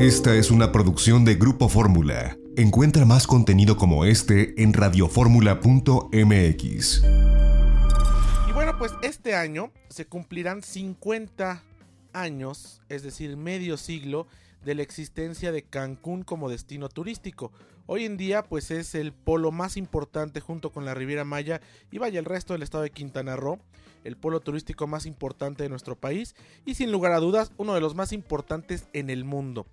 Esta es una producción de Grupo Fórmula. Encuentra más contenido como este en radioformula.mx. Y bueno, pues este año se cumplirán 50 años, es decir, medio siglo, de la existencia de Cancún como destino turístico. Hoy en día pues es el polo más importante junto con la Riviera Maya y vaya el resto del estado de Quintana Roo, el polo turístico más importante de nuestro país y sin lugar a dudas uno de los más importantes en el mundo.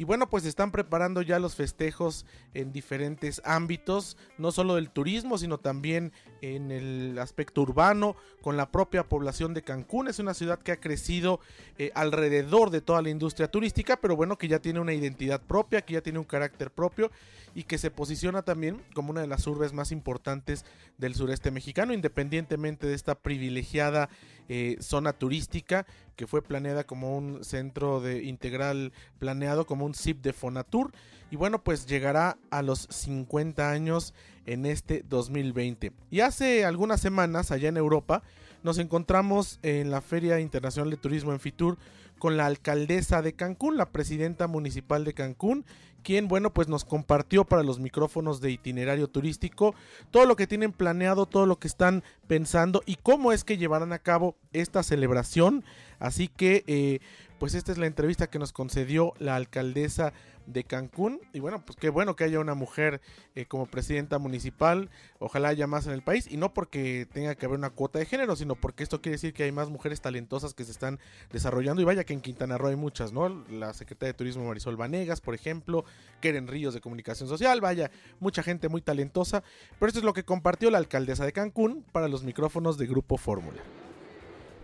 Y bueno, pues están preparando ya los festejos en diferentes ámbitos, no solo del turismo, sino también en el aspecto urbano, con la propia población de Cancún. Es una ciudad que ha crecido eh, alrededor de toda la industria turística, pero bueno, que ya tiene una identidad propia, que ya tiene un carácter propio y que se posiciona también como una de las urbes más importantes del sureste mexicano, independientemente de esta privilegiada eh, zona turística que fue planeada como un centro de integral planeado como un zip de Fonatur. Y bueno pues llegará a los 50 años en este 2020 y hace algunas semanas allá en Europa nos encontramos en la Feria Internacional de Turismo en Fitur con la alcaldesa de Cancún, la presidenta municipal de Cancún, quien, bueno, pues nos compartió para los micrófonos de itinerario turístico todo lo que tienen planeado, todo lo que están pensando y cómo es que llevarán a cabo esta celebración. Así que, eh, pues esta es la entrevista que nos concedió la alcaldesa de Cancún. Y bueno, pues qué bueno que haya una mujer eh, como presidenta municipal. Ojalá haya más en el país. Y no porque tenga que haber una cuota de género, sino porque esto quiere decir que hay más mujeres talentosas que se están desarrollando. Y vaya que en Quintana Roo hay muchas, ¿no? La secretaria de Turismo Marisol Vanegas, por ejemplo. Keren Ríos de Comunicación Social. Vaya, mucha gente muy talentosa. Pero esto es lo que compartió la alcaldesa de Cancún para los micrófonos de Grupo Fórmula.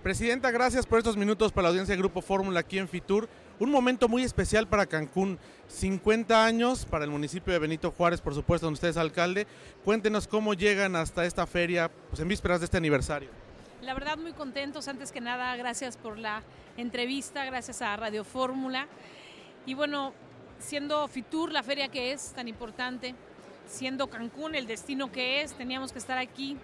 Presidenta, gracias por estos minutos para la audiencia de Grupo Fórmula aquí en Fitur. Un momento muy especial para Cancún, 50 años para el municipio de Benito Juárez, por supuesto, donde usted es alcalde. Cuéntenos cómo llegan hasta esta feria, pues en vísperas de este aniversario. La verdad muy contentos, antes que nada, gracias por la entrevista, gracias a Radio Fórmula. Y bueno, siendo Fitur la feria que es tan importante, siendo Cancún el destino que es, teníamos que estar aquí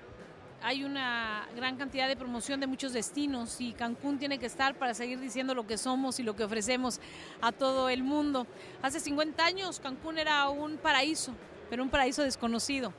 hay una gran cantidad de promoción de muchos destinos y Cancún tiene que estar para seguir diciendo lo que somos y lo que ofrecemos a todo el mundo. Hace 50 años Cancún era un paraíso, pero un paraíso desconocido.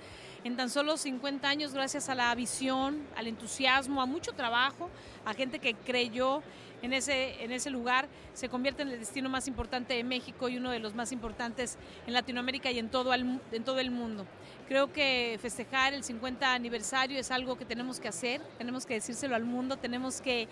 En tan solo 50 años, gracias a la visión, al entusiasmo, a mucho trabajo, a gente que creyó en ese, en ese lugar, se convierte en el destino más importante de México y uno de los más importantes en Latinoamérica y en todo el, en todo el mundo. Creo que festejar el 50 aniversario es algo que tenemos que hacer, tenemos que decírselo al mundo, tenemos que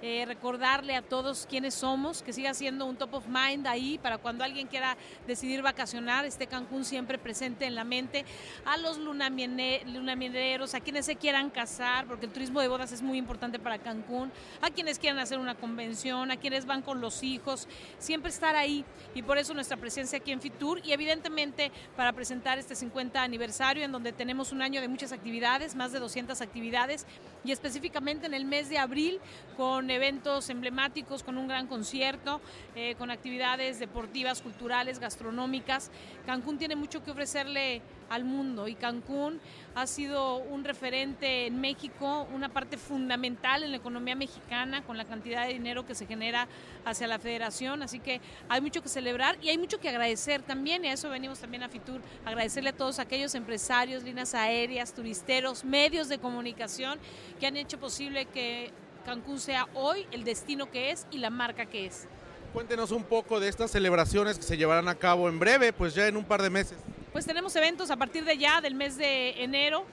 eh, recordarle a todos quiénes somos, que siga siendo un top of mind ahí para cuando alguien quiera decidir vacacionar, esté Cancún siempre presente en la mente, a los lunamineros, a quienes se quieran casar, porque el turismo de bodas es muy importante para Cancún, a quienes quieran hacer una convención, a quienes van con los hijos, siempre estar ahí y por eso nuestra presencia aquí en Fitur y evidentemente para presentar este 50 aniversario en donde tenemos un año de muchas actividades, más de 200 actividades y específicamente en el mes de abril con eventos emblemáticos, con un gran concierto, eh, con actividades deportivas, culturales, gastronómicas. Cancún tiene mucho que ofrecerle al mundo y Cancún ha sido un referente en México, una parte fundamental en la economía mexicana con la cantidad de dinero que se genera hacia la federación, así que hay mucho que celebrar y hay mucho que agradecer también y a eso venimos también a Fitur, agradecerle a todos aquellos empresarios, líneas aéreas, turisteros, medios de comunicación que han hecho posible que Cancún sea hoy el destino que es y la marca que es. Cuéntenos un poco de estas celebraciones que se llevarán a cabo en breve, pues ya en un par de meses. Pues tenemos eventos a partir de ya, del mes de enero.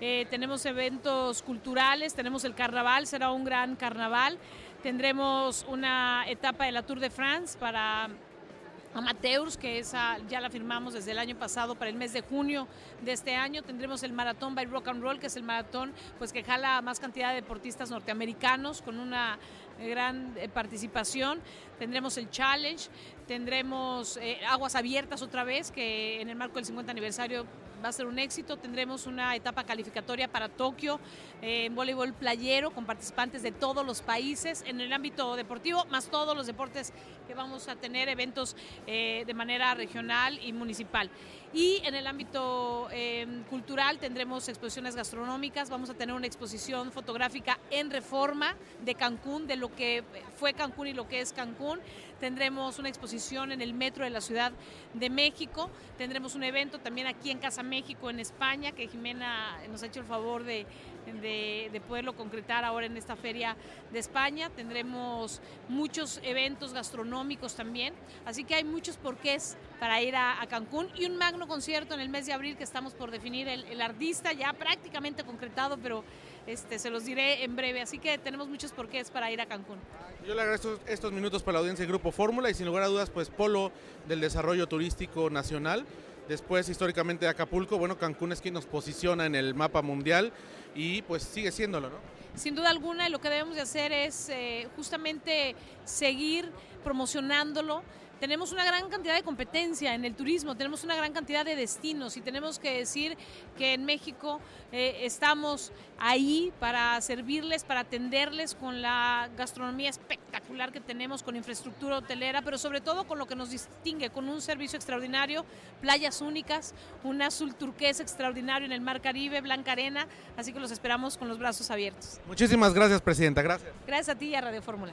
Eh, tenemos eventos culturales, tenemos el carnaval, será un gran carnaval. Tendremos una etapa de la Tour de France para amateurs, que esa ya la firmamos desde el año pasado para el mes de junio de este año. Tendremos el maratón by Rock and Roll, que es el maratón pues que jala más cantidad de deportistas norteamericanos con una gran eh, participación. Tendremos el challenge, tendremos eh, aguas abiertas otra vez, que en el marco del 50 aniversario va a ser un éxito. Tendremos una etapa calificatoria para Tokio eh, en voleibol playero con participantes de todos los países en el ámbito deportivo, más todos los deportes que vamos a tener, eventos eh, de manera regional y municipal. Y en el ámbito em, cultural tendremos exposiciones gastronómicas, vamos a tener una exposición fotográfica en reforma de Cancún, de lo que fue Cancún y lo que es Cancún. Tendremos una exposición en el metro de la Ciudad de México. Tendremos un evento también aquí en Casa México, en España, que Jimena nos ha hecho el favor de, de, poderlo concretar ahora en esta feria de España. Tendremos muchos eventos gastronómicos también. Así que hay muchos porqués para ir a, Cancún y un magno concierto en el mes de abril que estamos por definir el, el artista ya prácticamente concretado, pero este, se los diré en breve. Así que tenemos muchos porqués para ir a Cancún. Yo le agradezco estos minutos para la audiencia del Grupo Fórmula y sin lugar a dudas, pues polo del desarrollo turístico nacional. Después, históricamente, de Acapulco, bueno, Cancún es quien nos posiciona en el mapa mundial y pues sigue siéndolo, ¿no? Sin duda alguna, y lo que debemos de hacer es eh, justamente seguir promocionándolo, tenemos una gran cantidad de competencia en el turismo, tenemos una gran cantidad de destinos y tenemos que decir que en México eh, estamos ahí para servirles, para atenderles con la gastronomía espectacular que tenemos, con infraestructura hotelera, pero sobre todo con lo que nos distingue, con un servicio extraordinario, playas únicas, un azul turquesa extraordinario en el Mar Caribe, Blanca Arena, así que los esperamos con los brazos abiertos. Muchísimas gracias, Presidenta, gracias. Gracias a ti y a Radio Fórmula.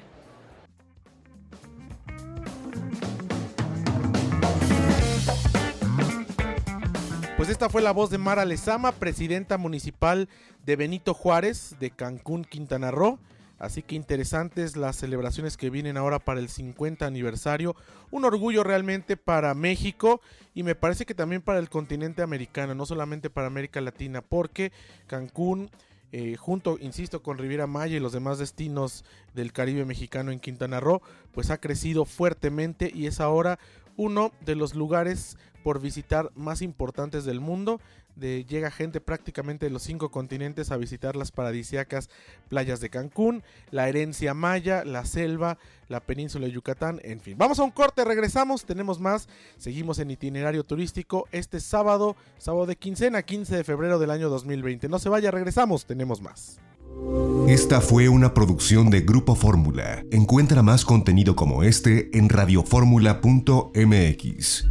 Pues esta fue la voz de Mara Lezama, presidenta municipal de Benito Juárez, de Cancún, Quintana Roo. Así que interesantes las celebraciones que vienen ahora para el 50 aniversario. Un orgullo realmente para México y me parece que también para el continente americano, no solamente para América Latina, porque Cancún, eh, junto, insisto, con Riviera Maya y los demás destinos del Caribe mexicano en Quintana Roo, pues ha crecido fuertemente y es ahora uno de los lugares por visitar más importantes del mundo. De, llega gente prácticamente de los cinco continentes a visitar las paradisiacas playas de Cancún, la herencia maya, la selva, la península de Yucatán, en fin. Vamos a un corte, regresamos, tenemos más, seguimos en itinerario turístico este sábado, sábado de quincena, 15 de febrero del año 2020. No se vaya, regresamos, tenemos más. Esta fue una producción de Grupo Fórmula. Encuentra más contenido como este en radioformula.mx.